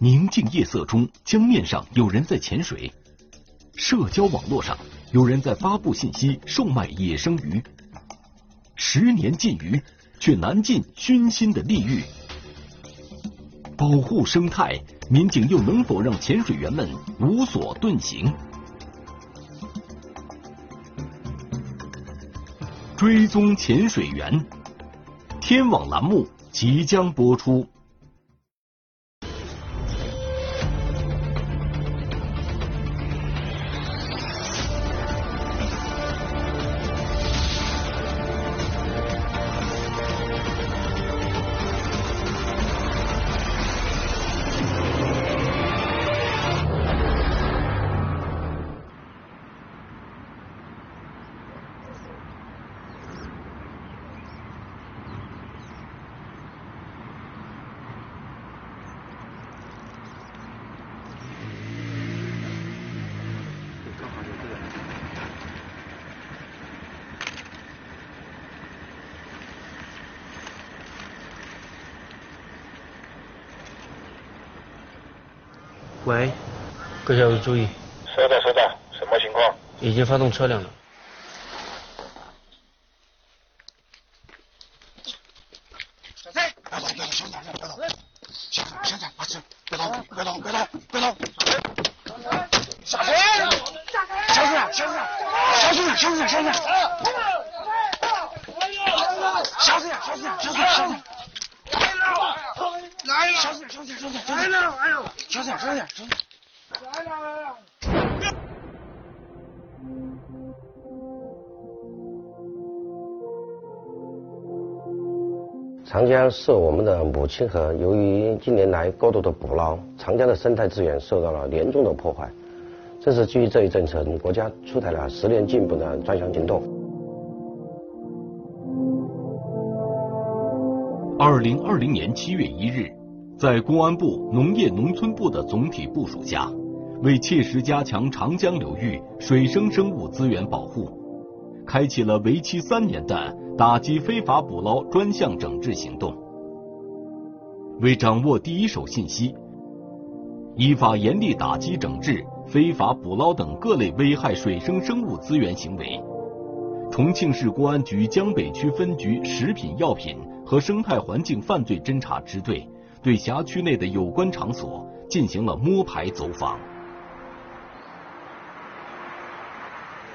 宁静夜色中，江面上有人在潜水；社交网络上有人在发布信息，售卖野生鱼。十年禁渔，却难尽熏心的利欲。保护生态，民警又能否让潜水员们无所遁形？追踪潜水员，天网栏目即将播出。喂，各小组注意。收到，收到。什么情况？已经发动车辆了。小蔡，别动，别动，小点，别动。小点，小点，把车，别动，别动，别动，别动。小陈，小陈，小陈，小陈，小陈，小陈，小陈。小心点，小心点，小心点，小心点。来了，小心点，小心点，小心点。来了，来了。小心点，小心点，小心点。来了，来了。长江是我们的母亲河，由于近年来过度的捕捞，长江的生态资源受到了严重的破坏。正是基于这一政策，国家出台了十年进步的专项行动。二零二零年七月一日，在公安部农业农村部的总体部署下，为切实加强长江流域水生生物资源保护，开启了为期三年的打击非法捕捞专项整治行动。为掌握第一手信息，依法严厉打击整治非法捕捞等各类危害水生生物资源行为，重庆市公安局江北区分局食品药品和生态环境犯罪侦查支队对辖区内的有关场所进行了摸排走访。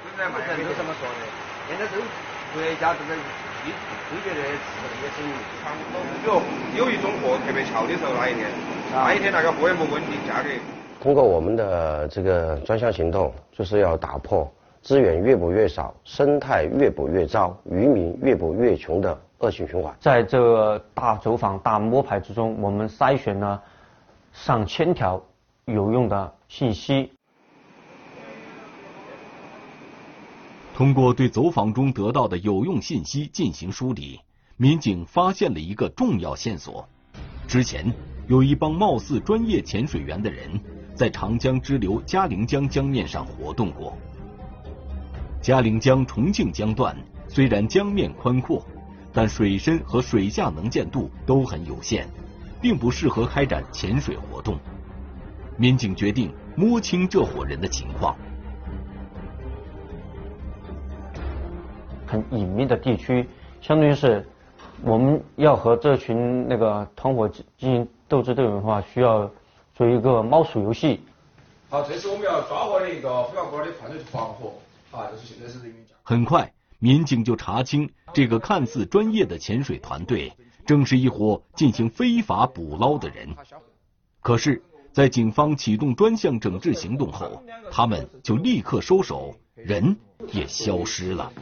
现在目前都这么说的，现在都国家这个推推的吃野生鱼，差不多。比如有一种货特别俏的时候，那一天，那一天那个货也不稳定，价格。通过我们的这个专项行动，就是要打破资源越捕越少、生态越捕越糟、渔民越捕越穷的恶性循环。在这个大走访、大摸排之中，我们筛选了上千条有用的信息。通过对走访中得到的有用信息进行梳理，民警发现了一个重要线索：之前有一帮貌似专业潜水员的人在长江支流嘉陵江江面上活动过。嘉陵江重庆江段虽然江面宽阔，但水深和水下能见度都很有限，并不适合开展潜水活动。民警决定摸清这伙人的情况。很隐秘的地区，相当于是我们要和这群那个团伙进行斗智斗勇的话，需要做一个猫鼠游戏。好，这是我们要抓获的一个非法捕捞的犯罪团伙，啊，就是现在是人员讲。很快，民警就查清这个看似专业的潜水团队，正是一伙进行非法捕捞的人。可是，在警方启动专项整治行动后，他们就立刻收手，人也消失了。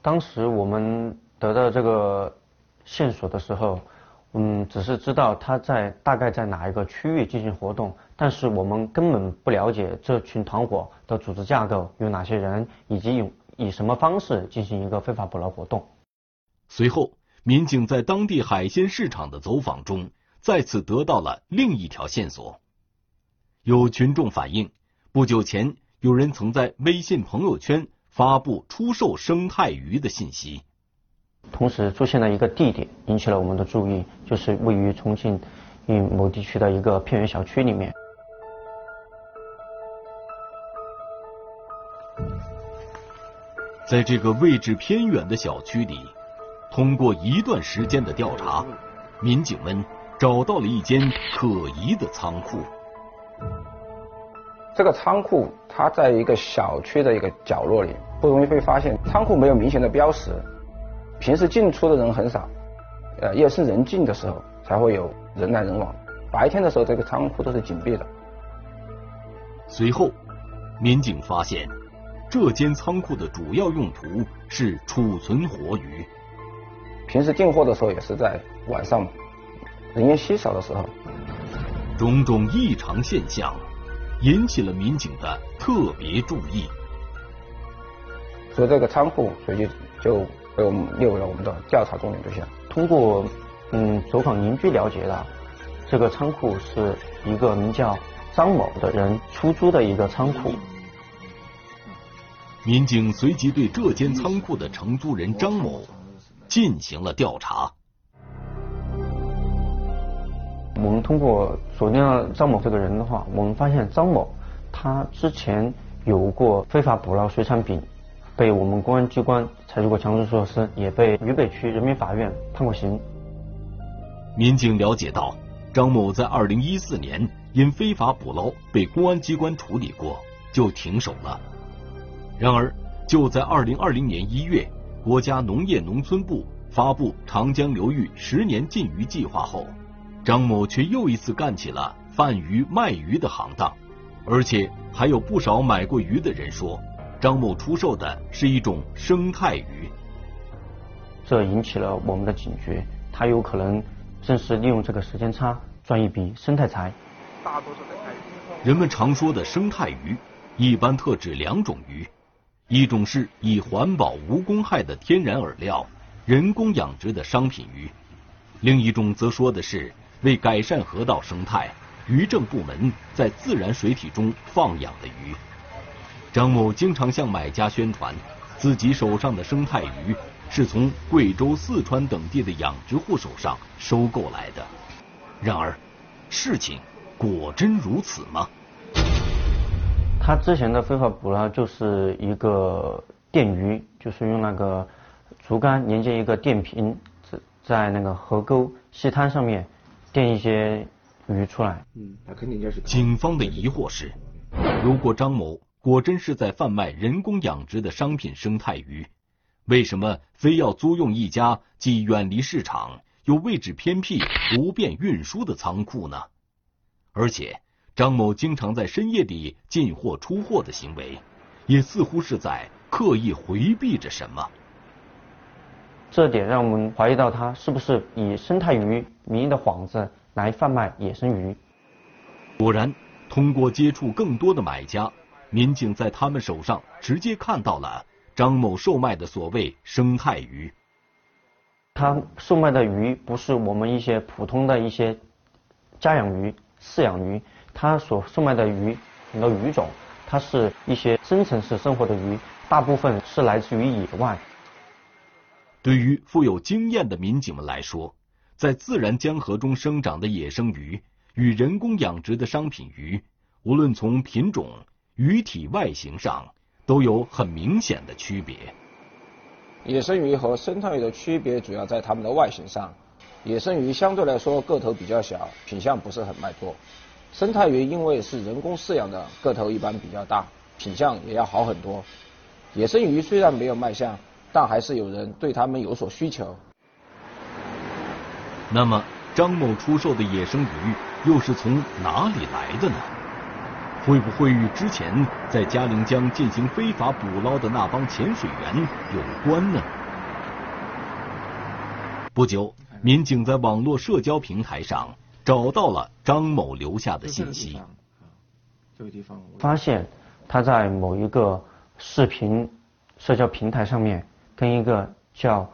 当时我们得到这个线索的时候，嗯，只是知道他在大概在哪一个区域进行活动，但是我们根本不了解这群团伙的组织架构有哪些人，以及用以什么方式进行一个非法捕捞活动。随后，民警在当地海鲜市场的走访中，再次得到了另一条线索。有群众反映，不久前有人曾在微信朋友圈。发布出售生态鱼的信息，同时出现了一个地点引起了我们的注意，就是位于重庆于某地区的一个偏远小区里面。在这个位置偏远的小区里，通过一段时间的调查，民警们找到了一间可疑的仓库。这个仓库它在一个小区的一个角落里，不容易被发现。仓库没有明显的标识，平时进出的人很少，呃，夜深人静的时候才会有人来人往。白天的时候，这个仓库都是紧闭的。随后，民警发现。这间仓库的主要用途是储存活鱼。平时进货的时候也是在晚上，人烟稀少的时候。种种异常现象引起了民警的特别注意。所以这个仓库随即就被我们列为了我们的调查重点对象。通过嗯走访邻居了解到，这个仓库是一个名叫张某的人出租的一个仓库。民警随即对这间仓库的承租人张某进行了调查。我们通过锁定了张某这个人的话，我们发现张某他之前有过非法捕捞水产品，被我们公安机关采取过强制措施，也被渝北区人民法院判过刑。民警了解到，张某在二零一四年因非法捕捞被公安机关处理过，就停手了。然而，就在二零二零年一月，国家农业农村部发布长江流域十年禁渔计划后，张某却又一次干起了贩鱼卖鱼的行当，而且还有不少买过鱼的人说，张某出售的是一种生态鱼。这引起了我们的警觉，他有可能正是利用这个时间差赚一笔生态财。大多数的人们常说的生态鱼，一般特指两种鱼。一种是以环保无公害的天然饵料人工养殖的商品鱼，另一种则说的是为改善河道生态，渔政部门在自然水体中放养的鱼。张某经常向买家宣传，自己手上的生态鱼是从贵州、四川等地的养殖户手上收购来的。然而，事情果真如此吗？他之前的非法捕捞就是一个电鱼，就是用那个竹竿连接一个电瓶，在在那个河沟、溪滩上面电一些鱼出来。嗯，那肯定就是。警方的疑惑是：如果张某果真是在贩卖人工养殖的商品生态鱼，为什么非要租用一家既远离市场又位置偏僻、不便运输的仓库呢？而且。张某经常在深夜里进货出货的行为，也似乎是在刻意回避着什么。这点让我们怀疑到他是不是以生态鱼名义的幌子来贩卖野生鱼。果然，通过接触更多的买家，民警在他们手上直接看到了张某售卖的所谓生态鱼。他售卖的鱼不是我们一些普通的一些家养鱼、饲养鱼。他所售卖的鱼很多鱼种，它是一些深层次生活的鱼，大部分是来自于野外。对于富有经验的民警们来说，在自然江河中生长的野生鱼与人工养殖的商品鱼，无论从品种、鱼体外形上都有很明显的区别。野生鱼和生态鱼的区别主要在它们的外形上，野生鱼相对来说个头比较小，品相不是很卖座。生态鱼因为是人工饲养的，个头一般比较大，品相也要好很多。野生鱼虽然没有卖相，但还是有人对它们有所需求。那么，张某出售的野生鱼又是从哪里来的呢？会不会与之前在嘉陵江进行非法捕捞的那帮潜水员有关呢？不久，民警在网络社交平台上。找到了张某留下的信息，这个地方发现他在某一个视频社交平台上面跟一个叫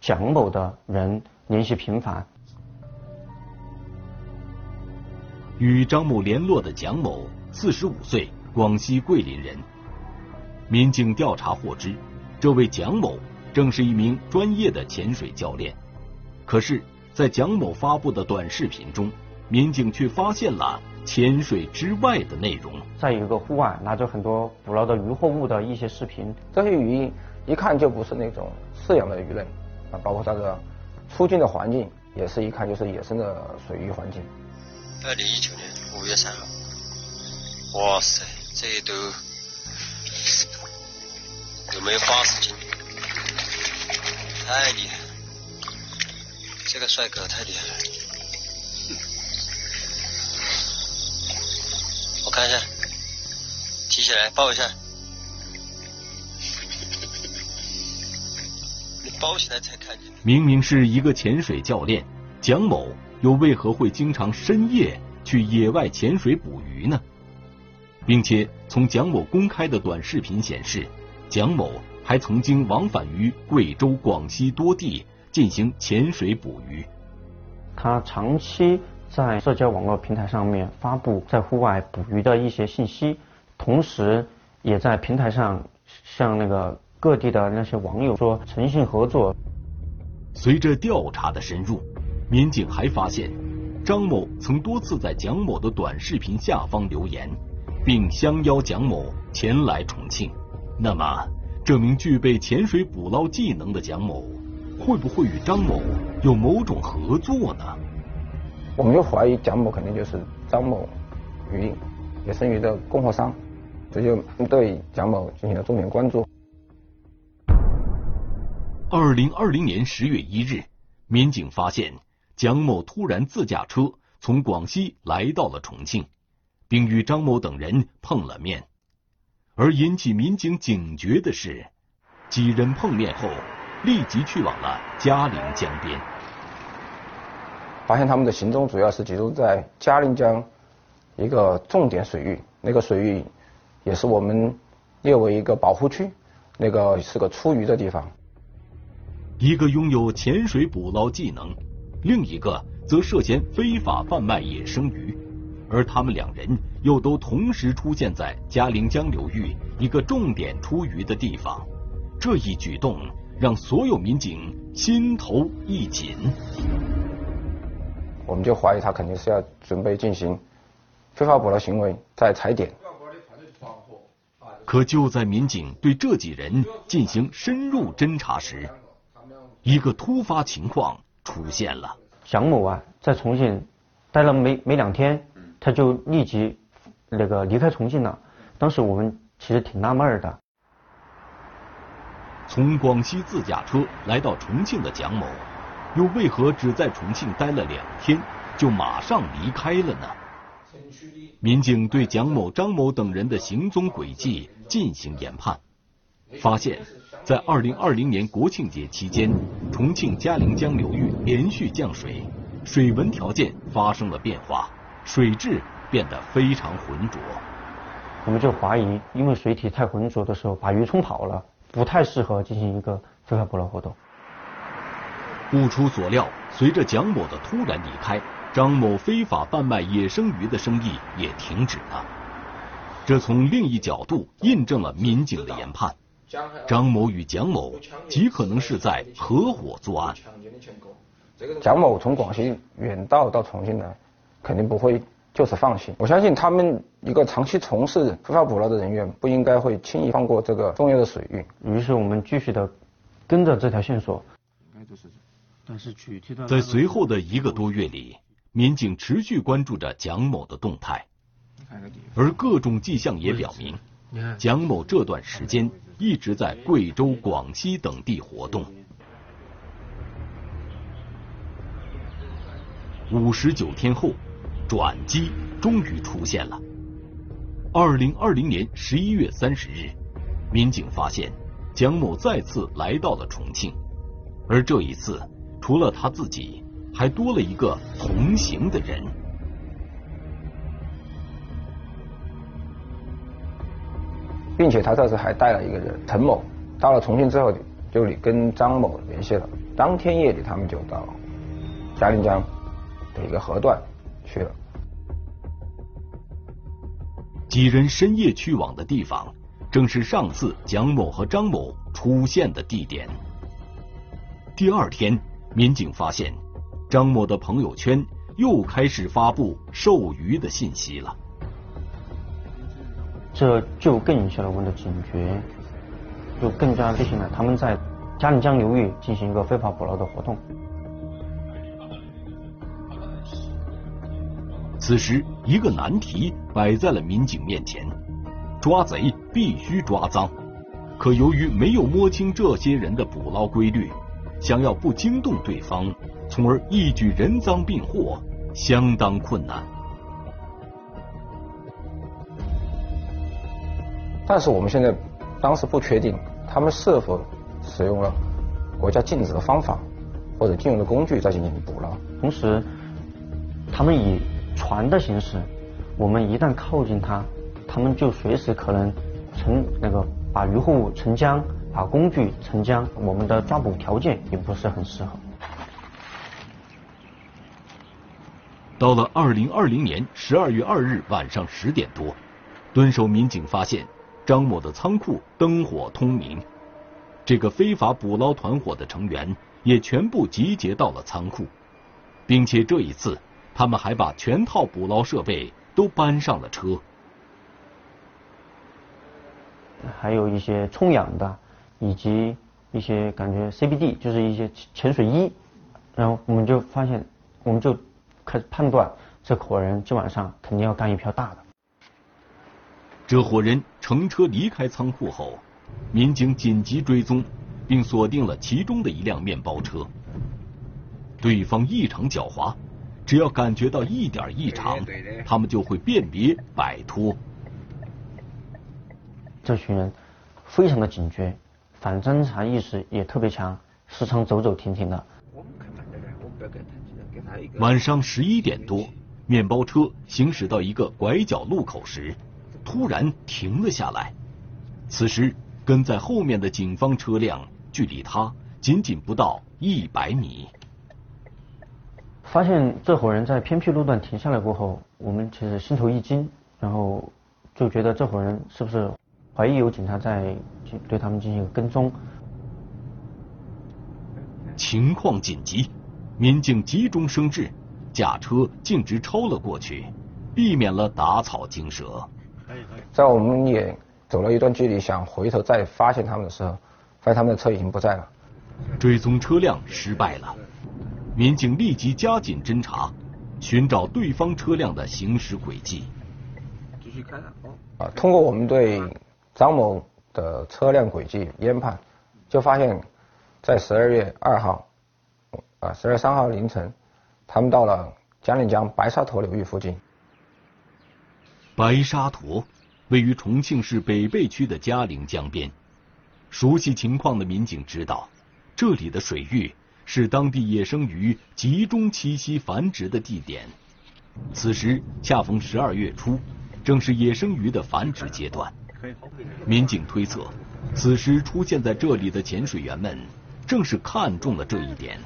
蒋某的人联系频繁。与张某联络的蒋某，四十五岁，广西桂林人。民警调查获知，这位蒋某正是一名专业的潜水教练，可是。在蒋某发布的短视频中，民警却发现了潜水之外的内容。在一个户外拿着很多捕捞的渔获物的一些视频，这些鱼一看就不是那种饲养的鱼类啊，包括它的出境的环境也是一看就是野生的水域环境。二零一九年五月三号，哇塞，这都有没有八十斤？太厉害了，这个帅哥太厉害了。我看一下，提起来抱一下，你抱起来才看见。明明是一个潜水教练，蒋某又为何会经常深夜去野外潜水捕鱼呢？并且从蒋某公开的短视频显示，蒋某还曾经往返于贵州、广西多地进行潜水捕鱼。他长期在社交网络平台上面发布在户外捕鱼的一些信息，同时也在平台上向那个各地的那些网友说诚信合作。随着调查的深入，民警还发现，张某曾多次在蒋某的短视频下方留言，并相邀蒋某前来重庆。那么，这名具备潜水捕捞技能的蒋某，会不会与张某有某种合作呢？我们就怀疑蒋某肯定就是张某鱼野生鱼的供货商，这就对蒋某进行了重点关注。二零二零年十月一日，民警发现蒋某突然自驾车从广西来到了重庆，并与张某等人碰了面。而引起民警警觉的是，几人碰面后立即去往了嘉陵江边。发现他们的行踪主要是集中在嘉陵江一个重点水域，那个水域也是我们列为一个保护区，那个是个出鱼的地方。一个拥有潜水捕捞技能，另一个则涉嫌非法贩卖野生鱼，而他们两人又都同时出现在嘉陵江流域一个重点出鱼的地方，这一举动让所有民警心头一紧。我们就怀疑他肯定是要准备进行非法捕捞行为，在踩点。可就在民警对这几人进行深入侦查时，一个突发情况出现了。蒋某啊，在重庆待了没没两天，他就立即那个离开重庆了。当时我们其实挺纳闷的。从广西自驾车来到重庆的蒋某，又为何只在重庆待了两天就马上离开了呢？民警对蒋某、张某等人的行踪轨迹进行研判，发现。在二零二零年国庆节期间，重庆嘉陵江流域连续降水，水文条件发生了变化，水质变得非常浑浊。我们就怀疑，因为水体太浑浊的时候，把鱼冲跑了，不太适合进行一个非法捕捞活动。不出所料，随着蒋某的突然离开，张某非法贩卖野生鱼的生意也停止了。这从另一角度印证了民警的研判。张某与蒋某极可能是在合伙作案。蒋某从广西远道到重庆来，肯定不会就此放弃。我相信他们一个长期从事非法捕捞的人员，不应该会轻易放过这个重要的水域。于是我们继续的跟着这条线索。但是具体的，在随后的一个多月里，民警持续关注着蒋某的动态，而各种迹象也表明，蒋某这段时间。一直在贵州、广西等地活动。五十九天后，转机终于出现了。二零二零年十一月三十日，民警发现蒋某再次来到了重庆，而这一次，除了他自己，还多了一个同行的人。并且他这次还带了一个人，陈某。到了重庆之后，就跟张某联系了。当天夜里，他们就到嘉陵江的一个河段去了。几人深夜去往的地方，正是上次蒋某和张某出现的地点。第二天，民警发现张某的朋友圈又开始发布授鱼的信息了。这就更引起了我们的警觉，就更加确信了他们在嘉陵江流域进行一个非法捕捞的活动。此时，一个难题摆在了民警面前：抓贼必须抓赃，可由于没有摸清这些人的捕捞规律，想要不惊动对方，从而一举人赃并获，相当困难。但是我们现在当时不确定他们是否使用了国家禁止的方法或者禁用的工具在进行捕捞。同时，他们以船的形式，我们一旦靠近它，他们就随时可能沉那个把渔获物沉江，把工具沉江，我们的抓捕条件也不是很适合。到了二零二零年十二月二日晚上十点多，蹲守民警发现。张某的仓库灯火通明，这个非法捕捞团伙的成员也全部集结到了仓库，并且这一次他们还把全套捕捞设备都搬上了车，还有一些充氧的，以及一些感觉 CBD 就是一些潜水衣，然后我们就发现，我们就开始判断这伙人今晚上肯定要干一票大的。这伙人乘车离开仓库后，民警紧急追踪，并锁定了其中的一辆面包车。对方异常狡猾，只要感觉到一点异常，他们就会辨别摆脱。这群人非常的警觉，反侦查意识也特别强，时常走走停停的。晚上十一点多，面包车行驶到一个拐角路口时。突然停了下来，此时跟在后面的警方车辆距离他仅仅不到一百米。发现这伙人在偏僻路段停下来过后，我们其实心头一惊，然后就觉得这伙人是不是怀疑有警察在对他们进行跟踪？情况紧急，民警急中生智，驾车径直超了过去，避免了打草惊蛇。在我们也走了一段距离，想回头再发现他们的时候，发现他们的车已经不在了。追踪车辆失败了，民警立即加紧侦查，寻找对方车辆的行驶轨迹。继续看啊，通过我们对张某的车辆轨迹研判，就发现，在十二月二号，啊，十二月三号凌晨，他们到了嘉陵江白沙坨流域附近。白沙坨位于重庆市北碚区的嘉陵江边，熟悉情况的民警知道，这里的水域是当地野生鱼集中栖息繁殖的地点。此时恰逢十二月初，正是野生鱼的繁殖阶段。民警推测，此时出现在这里的潜水员们，正是看中了这一点。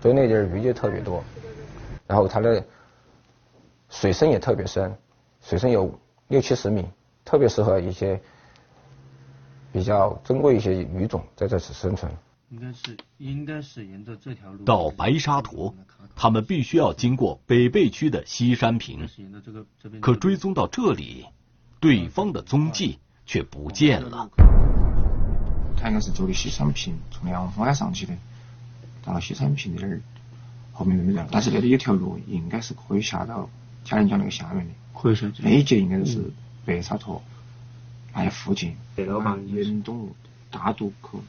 所以那地儿鱼就特别多，然后它的水深也特别深。水深有六七十米，特别适合一些比较珍贵一些鱼种在这此生存。应该是应该是沿着这条路到白沙坨，他们必须要经过北碚区的西山坪。可追踪到这里，对方的踪迹却不见了。他应该是走的西山坪，从凉风岸上去的，到西山坪那儿后面那边，但是那里有条路，应该是可以下到嘉陵江那个下面的。可以下那一节应该是白沙坨那附近，严东大渡口，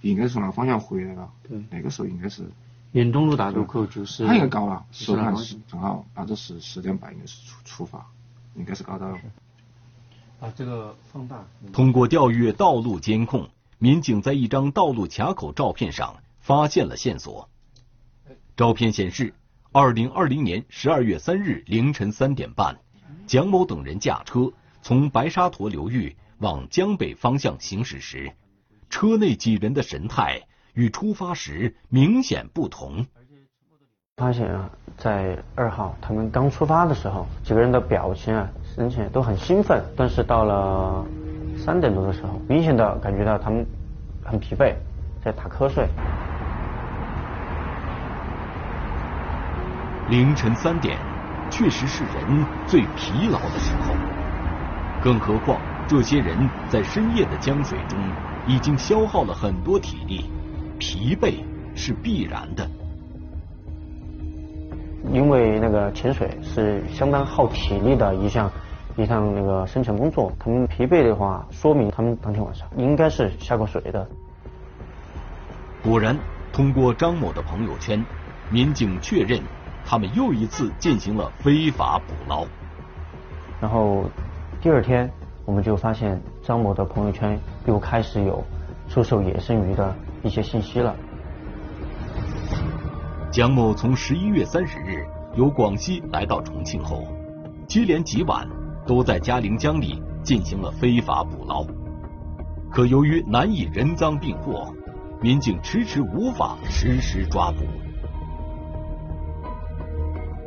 应该是从那个方向回来了。对，那个时候应该是严东路大渡口就是。他应该高了，十点是正好，那这是十点半应该是出出发，应该是高到了。把这个放大。通过调阅道路监控，民警在一张道路卡口照片上发现了线索。照片显示。二零二零年十二月三日凌晨三点半，蒋某等人驾车从白沙坨流域往江北方向行驶时，车内几人的神态与出发时明显不同。发现啊，在二号他们刚出发的时候，几个人的表情啊、神情都很兴奋，但是到了三点多的时候，明显的感觉到他们很疲惫，在打瞌睡。凌晨三点，确实是人最疲劳的时候。更何况，这些人在深夜的江水中已经消耗了很多体力，疲惫是必然的。因为那个潜水是相当耗体力的一项一项那个深潜工作，他们疲惫的话，说明他们当天晚上应该是下过水的。果然，通过张某的朋友圈，民警确认他们又一次进行了非法捕捞。然后第二天，我们就发现张某的朋友圈又开始有出售野生鱼的一些信息了。蒋某从十一月三十日由广西来到重庆后，接连几晚都在嘉陵江里进行了非法捕捞，可由于难以人赃并获。民警迟迟无法实施抓捕。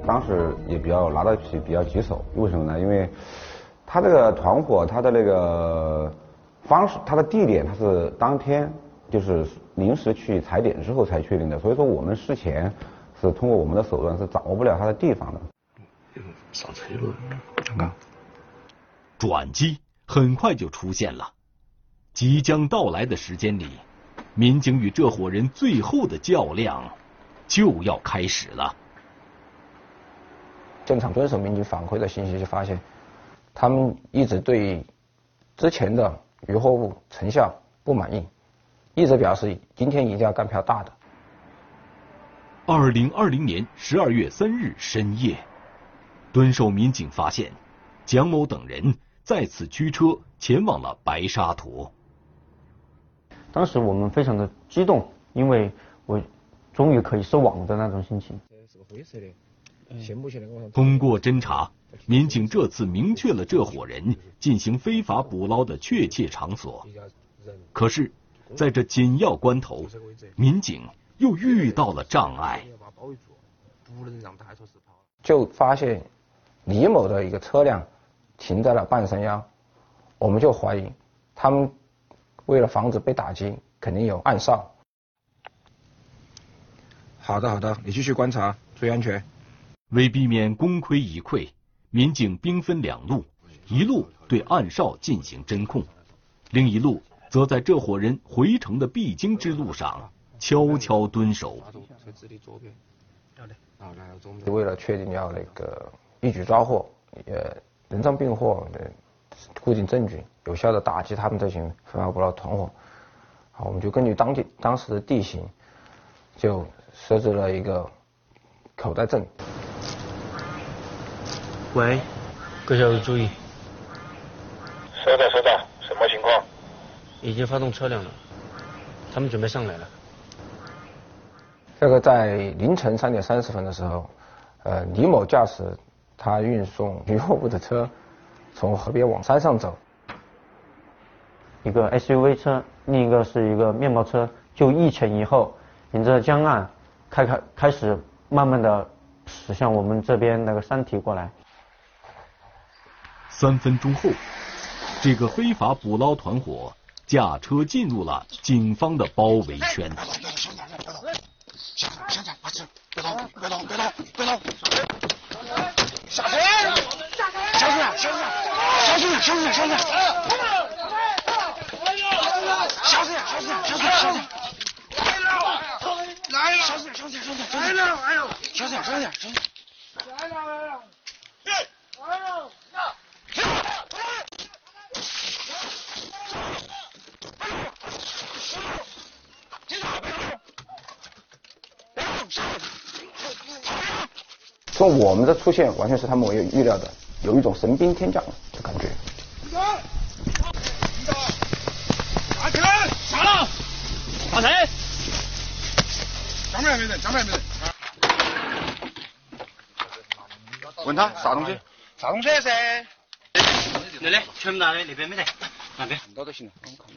当时也比较拿到起比较棘手，为什么呢？因为他这个团伙，他的那个方式，他的地点，他是当天就是临时去踩点之后才确定的，所以说我们事前是通过我们的手段是掌握不了他的地方的。上车了，刚刚。转机很快就出现了，即将到来的时间里。民警与这伙人最后的较量就要开始了。现场蹲守民警反馈的信息就发现，他们一直对之前的渔获物成效不满意，一直表示今天一定要干票大的。二零二零年十二月三日深夜，蹲守民警发现蒋某等人再次驱车前往了白沙坨。当时我们非常的激动，因为我终于可以收网的那种心情。通过侦查，民警这次明确了这伙人进行非法捕捞的确切场所。可是，在这紧要关头，民警又遇到了障碍。就发现李某的一个车辆停在了半山腰，我们就怀疑他们。为了防止被打击，肯定有暗哨。好的，好的，你继续观察，注意安全。为避免功亏一篑，民警兵分两路，一路对暗哨进行侦控，另一路则在这伙人回城的必经之路上悄悄蹲守。为了确定要那个一举抓获，呃，人赃并获，固定证据。有效的打击他们这群非法捕捞团伙。好，我们就根据当地当时的地形，就设置了一个口袋阵。喂，各小组注意。收到，收到。什么情况？已经发动车辆了，他们准备上来了。这个在凌晨三点三十分的时候，呃，李某驾驶他运送渔货物的车从河边往山上走。一个 SUV 车，另一个是一个面包车，就一前一后，沿着江岸开开开始慢慢的驶向我们这边那个山体过来。三分钟后，这个非法捕捞团伙驾车进入了警方的包围圈。别动，别动，别动，别动，下车！下车！下车！小心点，小心点，小心点！小心点，小心点，小心点，小心点！来了，来了！小心点，小心点，小心点！来了，来了！小心点，小心点，小心点！来了，来了！来了！说我们的出现完全是他们没有预料的，有一种神兵天降的感觉。打谁？江边没人，江边没人。问他啥东西？啥东西噻？那里全部拿来，那边没得，那边。看到就行了，我们看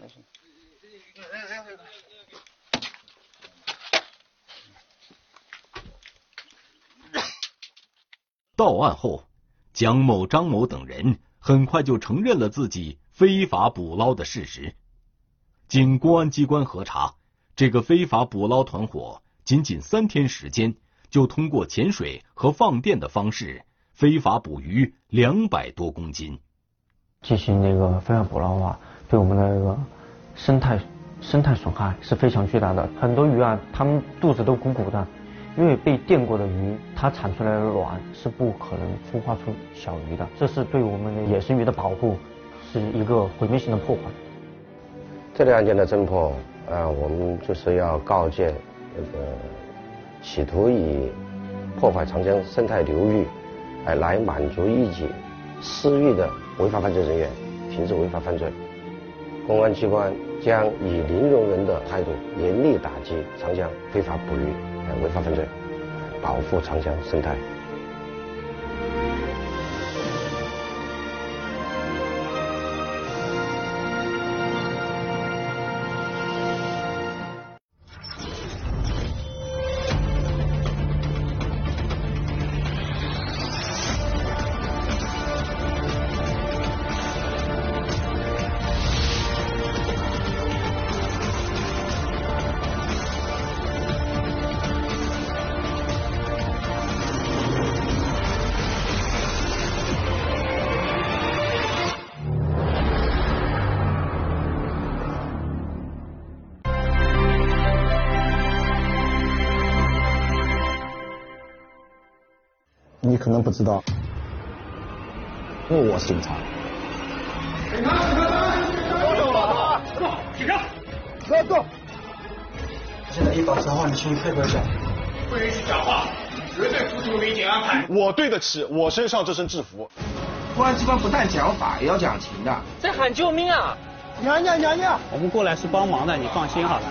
到。案后，蒋某、张某等人很快就承认了自己非法捕捞的事实。经公安机关核查。这个非法捕捞团伙仅仅三天时间，就通过潜水和放电的方式非法捕鱼两百多公斤。进行那个非法捕捞的话，对我们的那个生态生态损害是非常巨大的。很多鱼啊，它们肚子都鼓鼓的，因为被电过的鱼，它产出来的卵是不可能孵化出小鱼的。这是对我们的野生鱼的保护，是一个毁灭性的破坏。这类案件的侦破，啊，我们就是要告诫那个企图以破坏长江生态流域，哎，来满足一己私欲的违法犯罪人员，停止违法犯罪。公安机关将以零容忍的态度，严厉打击长江非法捕鱼、违法犯罪，保护长江生态。可能不知道，因为我是警察。警察，警察，动手了！动，起开！不要动！现在依法传唤你去配合一下。不允许讲话，绝对服从民警安排。我对得起我身上这身制服。公安机关不但讲法，也要讲情的。在喊救命啊！娘娘，娘娘，我们过来是帮忙的，你放心好了。